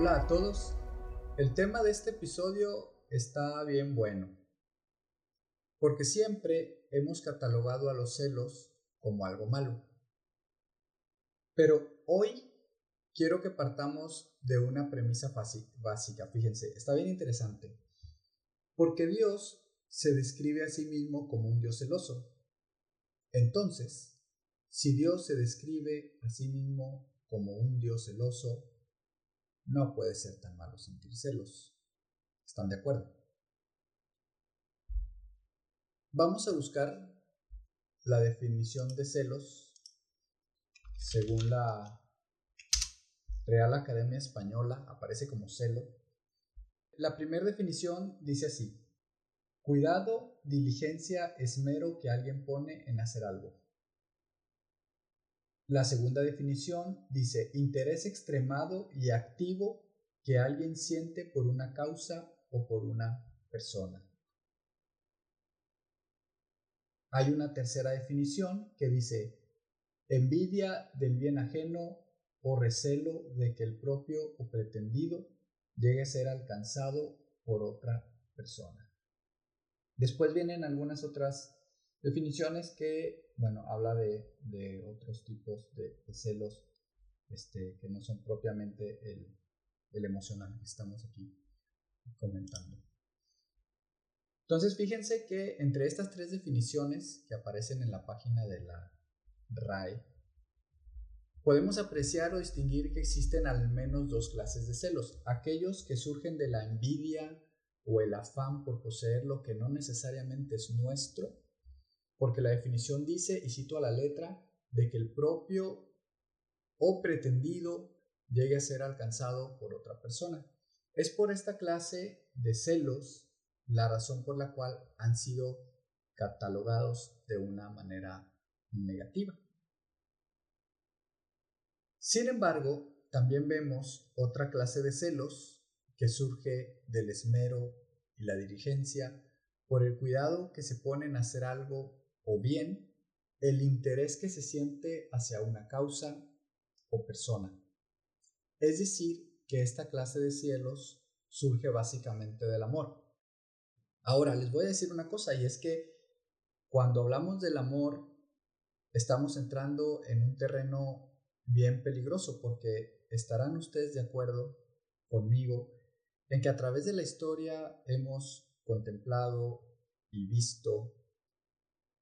Hola a todos. El tema de este episodio está bien bueno, porque siempre hemos catalogado a los celos como algo malo. Pero hoy quiero que partamos de una premisa básica. Fíjense, está bien interesante. Porque Dios se describe a sí mismo como un Dios celoso. Entonces, si Dios se describe a sí mismo como un Dios celoso, no puede ser tan malo sentir celos. ¿Están de acuerdo? Vamos a buscar la definición de celos según la Real Academia Española, aparece como celo. La primera definición dice así, cuidado, diligencia, esmero que alguien pone en hacer algo. La segunda definición dice interés extremado y activo que alguien siente por una causa o por una persona. Hay una tercera definición que dice envidia del bien ajeno o recelo de que el propio o pretendido llegue a ser alcanzado por otra persona. Después vienen algunas otras definiciones que bueno, habla de, de otros tipos de, celos este, que no son propiamente el, el emocional que estamos aquí comentando. Entonces, fíjense que entre estas tres definiciones que aparecen en la página de la RAE, podemos apreciar o distinguir que existen al menos dos clases de celos, aquellos que surgen de la envidia o el afán por poseer lo que no necesariamente es nuestro, porque la definición dice, y cito a la letra, de que el propio o pretendido llegue a ser alcanzado por otra persona. Es por esta clase de celos la razón por la cual han sido catalogados de una manera negativa. Sin embargo, también vemos otra clase de celos que surge del esmero y la diligencia por el cuidado que se pone en hacer algo o bien el interés que se siente hacia una causa o persona. Es decir, que esta clase de cielos surge básicamente del amor. Ahora, les voy a decir una cosa y es que cuando hablamos del amor, estamos entrando en un terreno bien peligroso porque estarán ustedes de acuerdo conmigo en que a través de la historia hemos contemplado y visto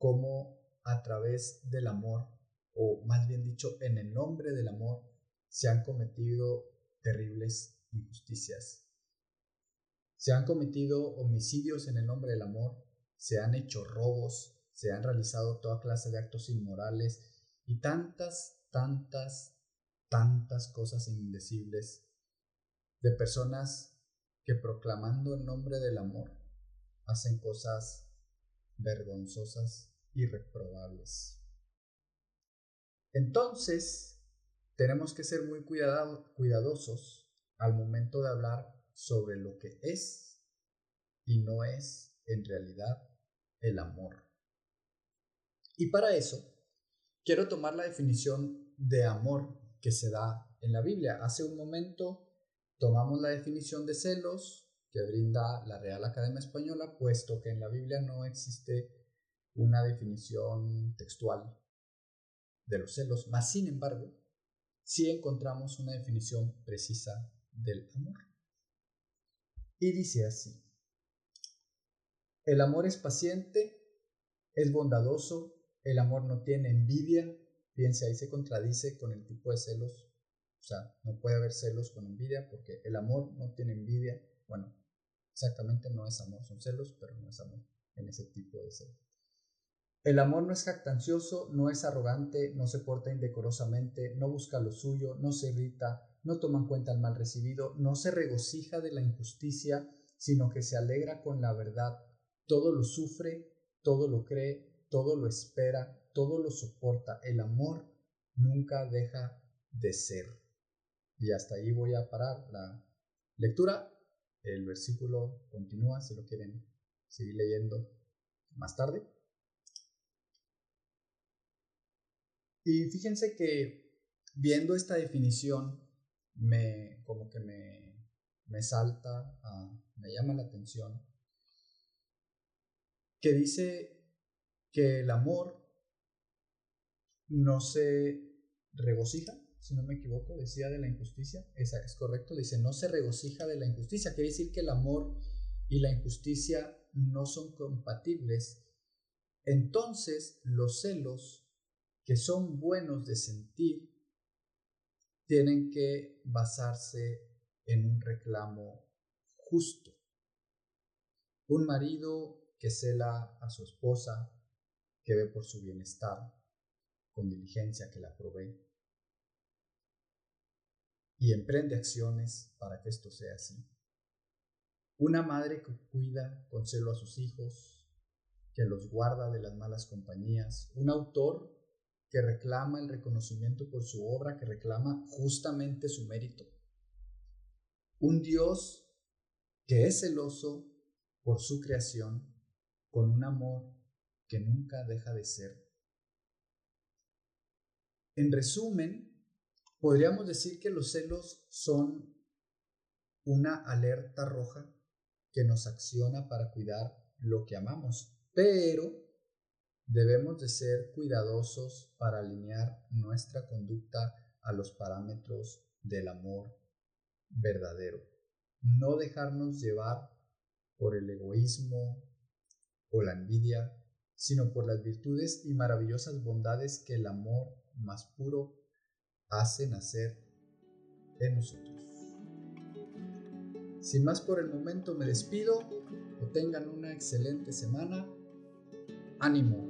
cómo a través del amor, o más bien dicho, en el nombre del amor, se han cometido terribles injusticias. Se han cometido homicidios en el nombre del amor, se han hecho robos, se han realizado toda clase de actos inmorales y tantas, tantas, tantas cosas indecibles de personas que proclamando el nombre del amor hacen cosas vergonzosas irreprobables. Entonces, tenemos que ser muy cuidadosos al momento de hablar sobre lo que es y no es en realidad el amor. Y para eso, quiero tomar la definición de amor que se da en la Biblia. Hace un momento tomamos la definición de celos que brinda la Real Academia Española, puesto que en la Biblia no existe una definición textual de los celos, más sin embargo, sí encontramos una definición precisa del amor. Y dice así, el amor es paciente, es bondadoso, el amor no tiene envidia, fíjense ahí se contradice con el tipo de celos, o sea, no puede haber celos con envidia porque el amor no tiene envidia, bueno, exactamente no es amor, son celos, pero no es amor en ese tipo de celos. El amor no es jactancioso, no es arrogante, no se porta indecorosamente, no busca lo suyo, no se irrita, no toma en cuenta el mal recibido, no se regocija de la injusticia, sino que se alegra con la verdad. Todo lo sufre, todo lo cree, todo lo espera, todo lo soporta. El amor nunca deja de ser. Y hasta ahí voy a parar la lectura. El versículo continúa si lo quieren seguir leyendo más tarde. Y fíjense que viendo esta definición me, como que me, me salta, me llama la atención, que dice que el amor no se regocija, si no me equivoco, decía de la injusticia, esa es correcto, dice no se regocija de la injusticia, quiere decir que el amor y la injusticia no son compatibles, entonces los celos que son buenos de sentir tienen que basarse en un reclamo justo. Un marido que cela a su esposa, que ve por su bienestar, con diligencia que la provee, y emprende acciones para que esto sea así. Una madre que cuida con celo a sus hijos, que los guarda de las malas compañías. Un autor que reclama el reconocimiento por su obra, que reclama justamente su mérito. Un Dios que es celoso por su creación con un amor que nunca deja de ser. En resumen, podríamos decir que los celos son una alerta roja que nos acciona para cuidar lo que amamos, pero debemos de ser cuidadosos para alinear nuestra conducta a los parámetros del amor verdadero. No dejarnos llevar por el egoísmo o la envidia, sino por las virtudes y maravillosas bondades que el amor más puro hace nacer en nosotros. Sin más por el momento me despido, que tengan una excelente semana ánimo.